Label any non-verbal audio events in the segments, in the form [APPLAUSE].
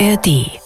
ARD.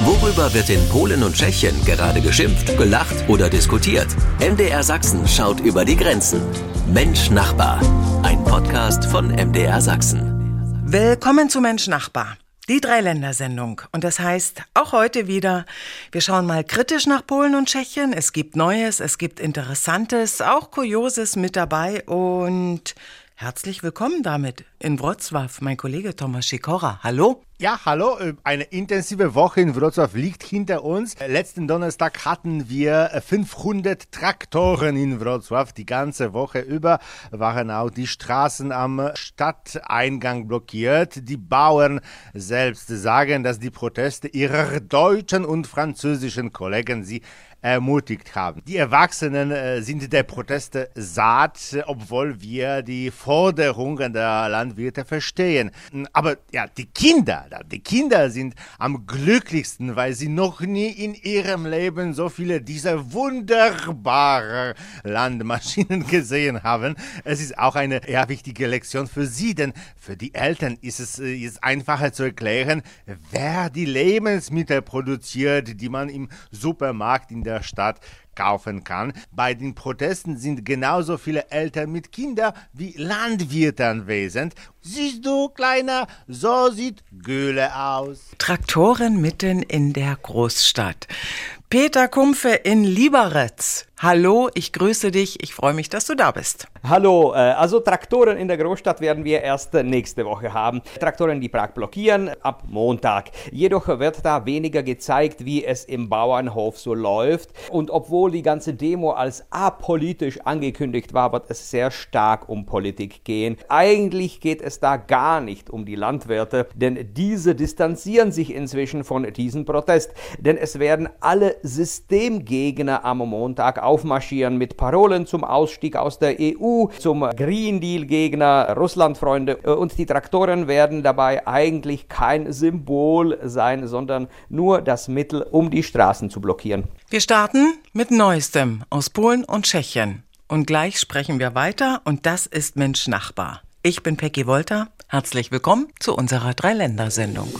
Worüber wird in Polen und Tschechien gerade geschimpft, gelacht oder diskutiert? MDR Sachsen schaut über die Grenzen. Mensch Nachbar. Ein Podcast von MDR Sachsen. Willkommen zu Mensch Nachbar. Die Dreiländersendung. Und das heißt, auch heute wieder, wir schauen mal kritisch nach Polen und Tschechien. Es gibt Neues, es gibt Interessantes, auch Kurioses mit dabei und Herzlich willkommen damit in Wrocław, mein Kollege Thomas Sikora. Hallo. Ja, hallo. Äh, eine intensive Woche in Wrocław liegt hinter uns. Letzten Donnerstag hatten wir 500 Traktoren in Wrocław. Die ganze Woche über waren auch die Straßen am Stadteingang blockiert. Die Bauern selbst sagen, dass die Proteste ihrer deutschen und französischen Kollegen sie ermutigt haben. Die Erwachsenen äh, sind der Proteste satt, obwohl wir die Forderungen der Landwirte verstehen. Aber ja, die Kinder, die Kinder sind am glücklichsten, weil sie noch nie in ihrem Leben so viele dieser wunderbaren Landmaschinen [LAUGHS] gesehen haben. Es ist auch eine ja, wichtige Lektion für sie, denn für die Eltern ist es äh, ist einfacher zu erklären, wer die Lebensmittel produziert, die man im Supermarkt in der der Stadt kaufen kann. Bei den Protesten sind genauso viele Eltern mit Kindern wie Landwirte anwesend. Siehst du, Kleiner, so sieht Göhle aus. Traktoren mitten in der Großstadt. Peter Kumpfe in Lieberetz. Hallo, ich grüße dich. Ich freue mich, dass du da bist. Hallo, äh, also Traktoren in der Großstadt werden wir erst nächste Woche haben. Traktoren, die Prag blockieren, ab Montag. Jedoch wird da weniger gezeigt, wie es im Bauernhof so läuft. Und obwohl die ganze Demo als apolitisch angekündigt war, wird es sehr stark um Politik gehen. Eigentlich geht es da gar nicht um die Landwirte, denn diese distanzieren sich inzwischen von diesem Protest. Denn es werden alle Systemgegner am Montag aufmarschieren mit Parolen zum Ausstieg aus der EU, zum Green Deal-Gegner, Russlandfreunde. Und die Traktoren werden dabei eigentlich kein Symbol sein, sondern nur das Mittel, um die Straßen zu blockieren. Wir starten mit Neuestem aus Polen und Tschechien. Und gleich sprechen wir weiter und das ist Mensch Nachbar. Ich bin Peggy Wolter. Herzlich willkommen zu unserer Dreiländersendung.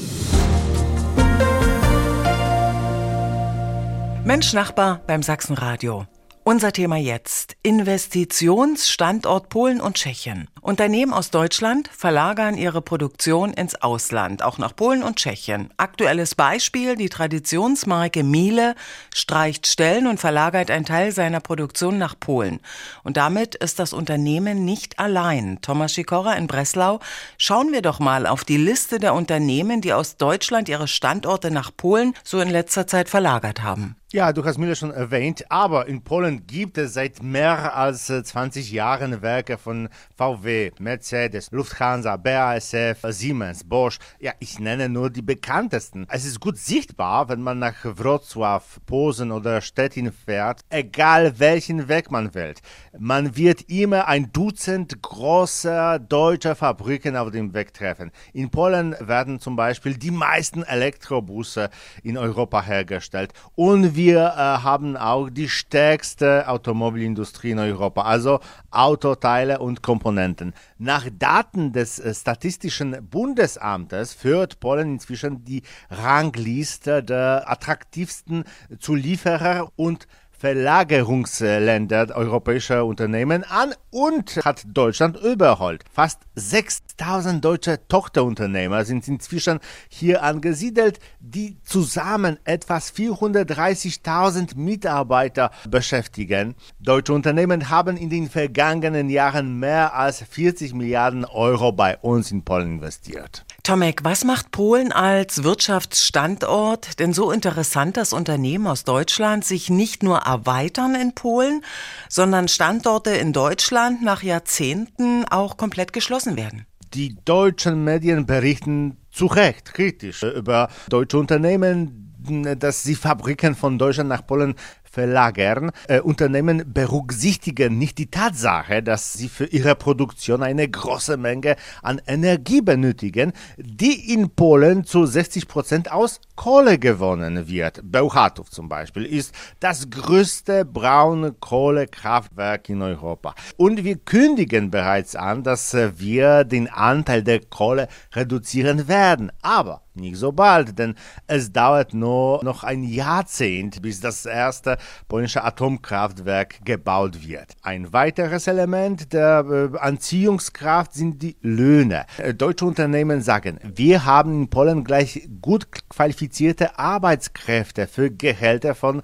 Mensch Nachbar beim Sachsenradio. Unser Thema jetzt. Investitionsstandort Polen und Tschechien. Unternehmen aus Deutschland verlagern ihre Produktion ins Ausland, auch nach Polen und Tschechien. Aktuelles Beispiel, die Traditionsmarke Miele streicht Stellen und verlagert einen Teil seiner Produktion nach Polen. Und damit ist das Unternehmen nicht allein. Thomas Sikora in Breslau, schauen wir doch mal auf die Liste der Unternehmen, die aus Deutschland ihre Standorte nach Polen so in letzter Zeit verlagert haben. Ja, du hast Müller schon erwähnt, aber in Polen gibt es seit mehr als 20 äh, Jahren Werke von VW, Mercedes, Lufthansa, BASF, Siemens, Bosch. Ja, ich nenne nur die bekanntesten. Es ist gut sichtbar, wenn man nach Wrocław, Posen oder Stettin fährt, egal welchen Weg man wählt. Man wird immer ein Dutzend großer deutscher Fabriken auf dem Weg treffen. In Polen werden zum Beispiel die meisten Elektrobusse in Europa hergestellt und wir wir äh, haben auch die stärkste Automobilindustrie in Europa, also Autoteile und Komponenten. Nach Daten des äh, Statistischen Bundesamtes führt Polen inzwischen die Rangliste der attraktivsten Zulieferer und Verlagerungsländer europäischer Unternehmen an und hat Deutschland überholt. Fast 6000 deutsche Tochterunternehmer sind inzwischen hier angesiedelt, die zusammen etwas 430.000 Mitarbeiter beschäftigen. Deutsche Unternehmen haben in den vergangenen Jahren mehr als 40 Milliarden Euro bei uns in Polen investiert. Tomek, was macht Polen als Wirtschaftsstandort denn so interessant, dass Unternehmen aus Deutschland sich nicht nur erweitern in Polen, sondern Standorte in Deutschland nach Jahrzehnten auch komplett geschlossen werden? Die deutschen Medien berichten zu Recht kritisch über deutsche Unternehmen, dass sie Fabriken von Deutschland nach Polen verlagern. Äh, Unternehmen berücksichtigen nicht die Tatsache, dass sie für ihre Produktion eine große Menge an Energie benötigen, die in Polen zu 60 Prozent aus Kohle gewonnen wird. Bełchatów zum Beispiel ist das größte Braunkohlekraftwerk in Europa. Und wir kündigen bereits an, dass wir den Anteil der Kohle reduzieren werden. Aber nicht so bald, denn es dauert nur noch ein Jahrzehnt, bis das erste polnische Atomkraftwerk gebaut wird. Ein weiteres Element der äh, Anziehungskraft sind die Löhne. Äh, deutsche Unternehmen sagen, wir haben in Polen gleich gut qualifizierte Arbeitskräfte für Gehälter von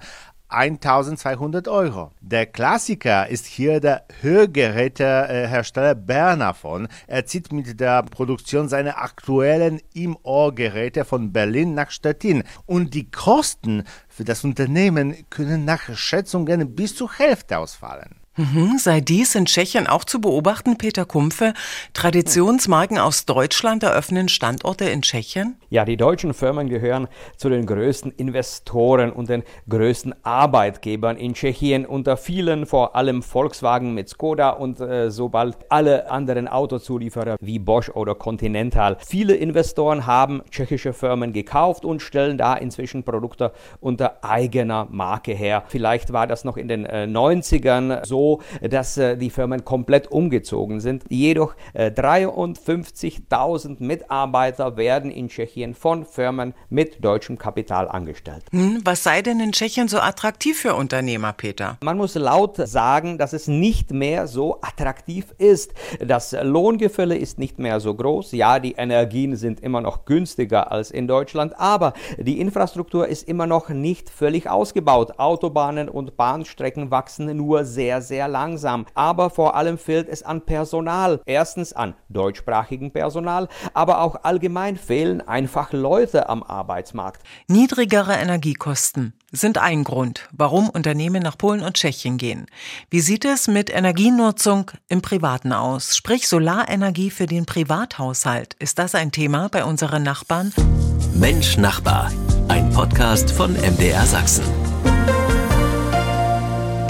1200 Euro. Der Klassiker ist hier der Hörgerätehersteller Bernafon. Er zieht mit der Produktion seiner aktuellen Im-Ohr-Geräte von Berlin nach Stettin. Und die Kosten für das Unternehmen können nach Schätzungen bis zur Hälfte ausfallen. Mhm, sei dies in Tschechien auch zu beobachten, Peter Kumpfe. Traditionsmarken aus Deutschland eröffnen Standorte in Tschechien? Ja, die deutschen Firmen gehören zu den größten Investoren und den größten Arbeitgebern in Tschechien. Unter vielen, vor allem Volkswagen mit Skoda und äh, sobald alle anderen Autozulieferer wie Bosch oder Continental. Viele Investoren haben tschechische Firmen gekauft und stellen da inzwischen Produkte unter eigener Marke her. Vielleicht war das noch in den äh, 90ern so dass äh, die Firmen komplett umgezogen sind. Jedoch äh, 53.000 Mitarbeiter werden in Tschechien von Firmen mit deutschem Kapital angestellt. Hm, was sei denn in Tschechien so attraktiv für Unternehmer, Peter? Man muss laut sagen, dass es nicht mehr so attraktiv ist. Das Lohngefälle ist nicht mehr so groß. Ja, die Energien sind immer noch günstiger als in Deutschland, aber die Infrastruktur ist immer noch nicht völlig ausgebaut. Autobahnen und Bahnstrecken wachsen nur sehr, sehr langsam. Aber vor allem fehlt es an Personal. Erstens an deutschsprachigem Personal, aber auch allgemein fehlen einfach Leute am Arbeitsmarkt. Niedrigere Energiekosten sind ein Grund, warum Unternehmen nach Polen und Tschechien gehen. Wie sieht es mit Energienutzung im Privaten aus? Sprich Solarenergie für den Privathaushalt. Ist das ein Thema bei unseren Nachbarn? Mensch Nachbar, ein Podcast von MDR Sachsen.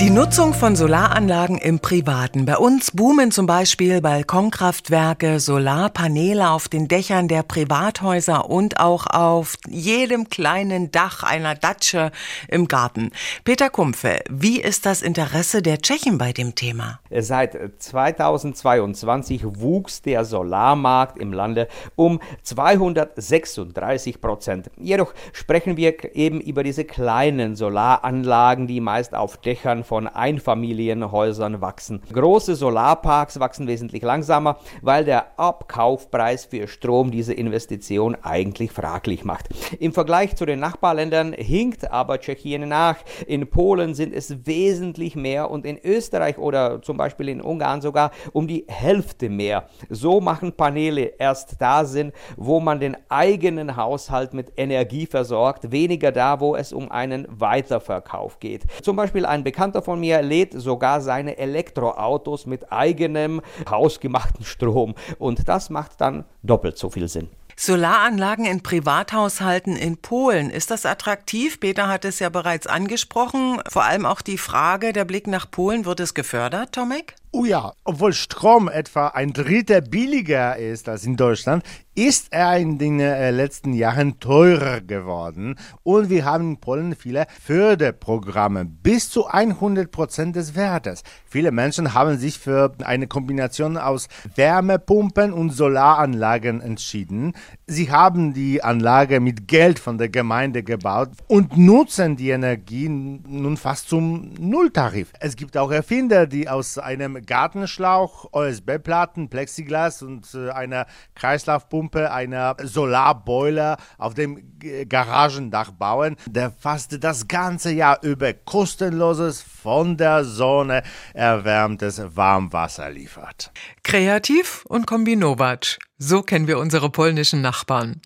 Die Nutzung von Solaranlagen im Privaten. Bei uns boomen zum Beispiel Balkonkraftwerke, Solarpaneele auf den Dächern der Privathäuser und auch auf jedem kleinen Dach einer Datsche im Garten. Peter Kumpfe, wie ist das Interesse der Tschechen bei dem Thema? Seit 2022 wuchs der Solarmarkt im Lande um 236 Prozent. Jedoch sprechen wir eben über diese kleinen Solaranlagen, die meist auf Dächern von Einfamilienhäusern wachsen. Große Solarparks wachsen wesentlich langsamer, weil der Abkaufpreis für Strom diese Investition eigentlich fraglich macht. Im Vergleich zu den Nachbarländern hinkt aber Tschechien nach. In Polen sind es wesentlich mehr und in Österreich oder zum Beispiel in Ungarn sogar um die Hälfte mehr. So machen Paneele erst da Sinn, wo man den eigenen Haushalt mit Energie versorgt, weniger da, wo es um einen Weiterverkauf geht. Zum Beispiel ein bekannter Bekannter von mir lädt sogar seine Elektroautos mit eigenem hausgemachten Strom und das macht dann doppelt so viel Sinn. Solaranlagen in Privathaushalten in Polen. Ist das attraktiv? Peter hat es ja bereits angesprochen. Vor allem auch die Frage, der Blick nach Polen, wird es gefördert, Tomek? Oh ja, obwohl Strom etwa ein Drittel billiger ist als in Deutschland, ist er in den äh, letzten Jahren teurer geworden und wir haben in Polen viele Förderprogramme bis zu 100 Prozent des Wertes. Viele Menschen haben sich für eine Kombination aus Wärmepumpen und Solaranlagen entschieden. Sie haben die Anlage mit Geld von der Gemeinde gebaut und nutzen die Energie nun fast zum Nulltarif. Es gibt auch Erfinder, die aus einem Gartenschlauch, OSB-Platten, Plexiglas und äh, einer Kreislaufpumpe, einer Solarboiler auf dem Garagendach bauen, der fast das ganze Jahr über kostenloses, von der Sonne erwärmtes Warmwasser liefert. Kreativ und kombinowatsch. So kennen wir unsere polnischen Nachbarn.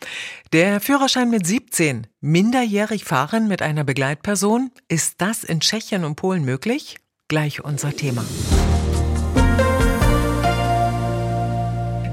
Der Führerschein mit 17, minderjährig fahren mit einer Begleitperson, ist das in Tschechien und Polen möglich? Gleich unser Thema.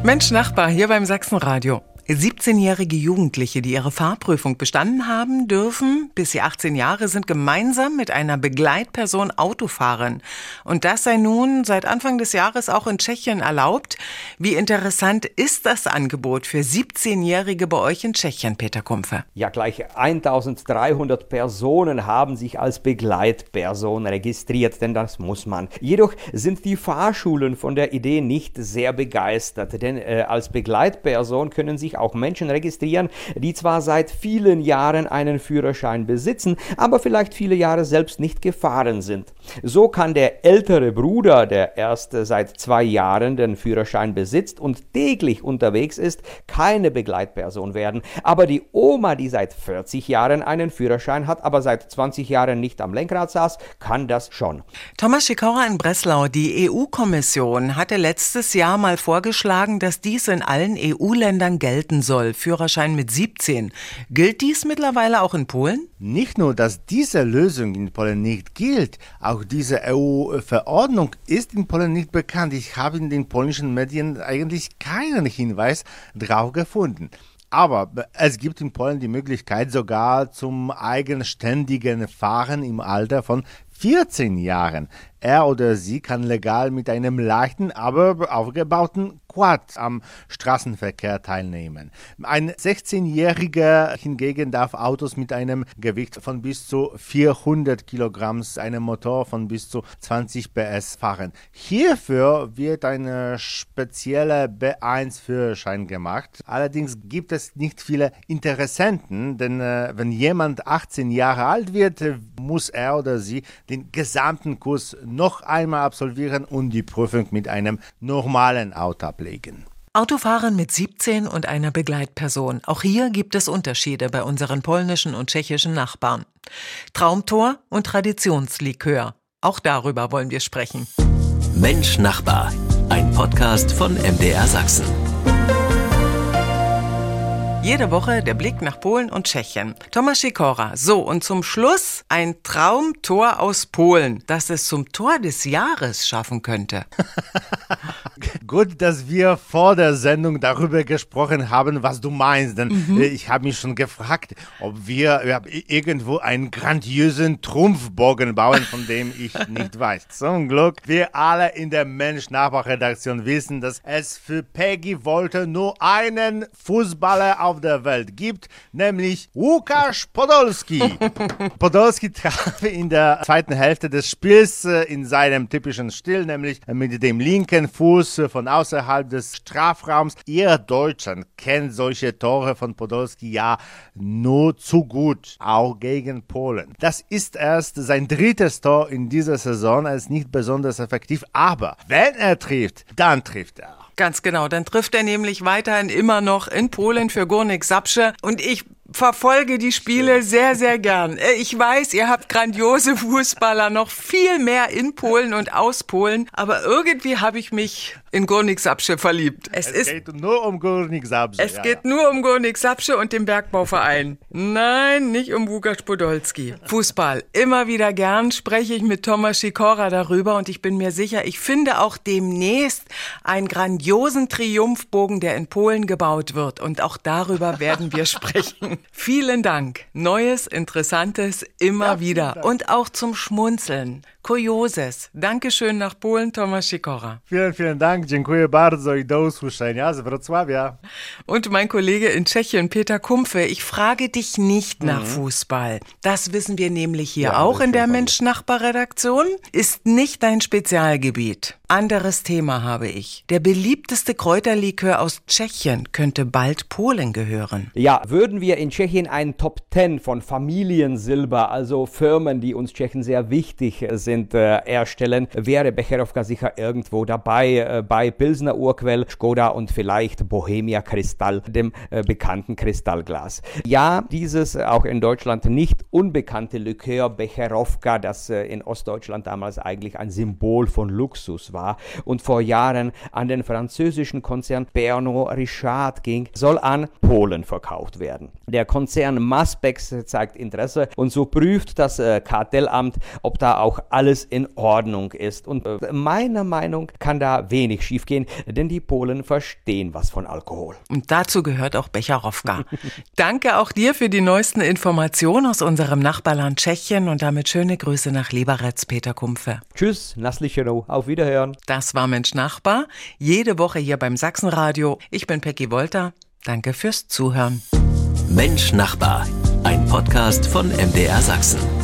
Mensch Nachbar hier beim Sachsenradio. 17-jährige Jugendliche, die ihre Fahrprüfung bestanden haben, dürfen, bis sie 18 Jahre sind, gemeinsam mit einer Begleitperson Auto fahren. Und das sei nun seit Anfang des Jahres auch in Tschechien erlaubt. Wie interessant ist das Angebot für 17-Jährige bei euch in Tschechien, Peter Kumpfe? Ja, gleich 1300 Personen haben sich als Begleitperson registriert, denn das muss man. Jedoch sind die Fahrschulen von der Idee nicht sehr begeistert, denn äh, als Begleitperson können sich auch Menschen registrieren, die zwar seit vielen Jahren einen Führerschein besitzen, aber vielleicht viele Jahre selbst nicht gefahren sind. So kann der ältere Bruder, der erst seit zwei Jahren den Führerschein besitzt und täglich unterwegs ist, keine Begleitperson werden. Aber die Oma, die seit 40 Jahren einen Führerschein hat, aber seit 20 Jahren nicht am Lenkrad saß, kann das schon. Thomas Schikora in Breslau, die EU-Kommission hatte letztes Jahr mal vorgeschlagen, dass dies in allen EU-Ländern gelten soll. Führerschein mit 17. Gilt dies mittlerweile auch in Polen? Nicht nur, dass diese Lösung in Polen nicht gilt, auch diese EU-Verordnung ist in Polen nicht bekannt. Ich habe in den polnischen Medien eigentlich keinen Hinweis darauf gefunden. Aber es gibt in Polen die Möglichkeit sogar zum eigenständigen Fahren im Alter von 14 Jahren. Er oder sie kann legal mit einem leichten, aber aufgebauten Quad am Straßenverkehr teilnehmen. Ein 16-Jähriger hingegen darf Autos mit einem Gewicht von bis zu 400 Kilogramm, einem Motor von bis zu 20 PS fahren. Hierfür wird ein spezieller B1-Führerschein gemacht. Allerdings gibt es nicht viele Interessenten, denn äh, wenn jemand 18 Jahre alt wird, muss er oder sie den gesamten Kurs noch einmal absolvieren und die Prüfung mit einem normalen Auto ablegen. Autofahren mit 17 und einer Begleitperson. Auch hier gibt es Unterschiede bei unseren polnischen und tschechischen Nachbarn. Traumtor und Traditionslikör. Auch darüber wollen wir sprechen. Mensch Nachbar. Ein Podcast von MDR Sachsen. Jede Woche der Blick nach Polen und Tschechien. Thomas Sikora. So, und zum Schluss ein Traumtor aus Polen, das es zum Tor des Jahres schaffen könnte. [LAUGHS] Gut, dass wir vor der Sendung darüber gesprochen haben, was du meinst. Denn mhm. ich habe mich schon gefragt, ob wir ja, irgendwo einen grandiösen Trumpfbogen bauen, von dem ich [LAUGHS] nicht weiß. Zum Glück, wir alle in der Mensch-Nachbar-Redaktion wissen, dass es für Peggy Wolter nur einen Fußballer auf der Welt gibt, nämlich Łukasz Podolski. [LAUGHS] Podolski traf in der zweiten Hälfte des Spiels äh, in seinem typischen Stil, nämlich mit dem linken Fuß von außerhalb des Strafraums. Ihr Deutschen kennt solche Tore von Podolski ja nur zu gut, auch gegen Polen. Das ist erst sein drittes Tor in dieser Saison. Er ist nicht besonders effektiv, aber wenn er trifft, dann trifft er. Ganz genau, dann trifft er nämlich weiterhin immer noch in Polen für Górnik Sapsche und ich verfolge die Spiele sehr, sehr gern. Äh, ich weiß, ihr habt grandiose Fußballer, noch viel mehr in Polen und aus Polen, aber irgendwie habe ich mich in Górnik Sapsche verliebt. Es, es ist, geht nur um Górnik Sapsche. Es ja, geht ja. nur um Górnik Sapsche und den Bergbauverein. Nein, nicht um Łukasz Podolski. Fußball. Immer wieder gern spreche ich mit Thomas Sikora darüber und ich bin mir sicher, ich finde auch demnächst einen grandiosen Triumphbogen, der in Polen gebaut wird und auch darüber werden wir [LAUGHS] sprechen. Vielen Dank. Neues, Interessantes immer ja, wieder und auch zum Schmunzeln. Kurioses. Dankeschön nach Polen, Tomasz Sikora. Vielen, vielen Dank. Dziękuję bardzo i do usłyszenia z Wrocławia. Und mein Kollege in Tschechien, Peter Kumpfe, ich frage dich nicht nach mhm. Fußball. Das wissen wir nämlich hier ja, auch in der Mensch-Nachbar-Redaktion. Ist nicht dein Spezialgebiet. Anderes Thema habe ich. Der beliebteste Kräuterlikör aus Tschechien könnte bald Polen gehören. Ja, würden wir in Tschechien einen Top 10 von Familiensilber, also Firmen, die uns Tschechen sehr wichtig sind, äh, erstellen, wäre Becherovka sicher irgendwo dabei, äh, bei Pilsner Urquell, Skoda und vielleicht Bohemia Kristall, dem äh, bekannten Kristallglas. Ja, dieses auch in Deutschland nicht unbekannte Likör Becherovka, das in Ostdeutschland damals eigentlich ein Symbol von Luxus war, und vor Jahren an den französischen Konzern Pernod Richard ging, soll an Polen verkauft werden. Der Konzern Maspex zeigt Interesse und so prüft das Kartellamt, ob da auch alles in Ordnung ist. Und äh, meiner Meinung kann da wenig schiefgehen, denn die Polen verstehen was von Alkohol. Und dazu gehört auch Becherowka. [LAUGHS] Danke auch dir für die neuesten Informationen aus unserem Nachbarland Tschechien und damit schöne Grüße nach Liberec, Peter Kumpfe. Tschüss, Naslichero, auf Wiederhören. Das war Mensch Nachbar, jede Woche hier beim Sachsenradio. Ich bin Peggy Wolter. Danke fürs Zuhören. Mensch Nachbar, ein Podcast von MDR Sachsen.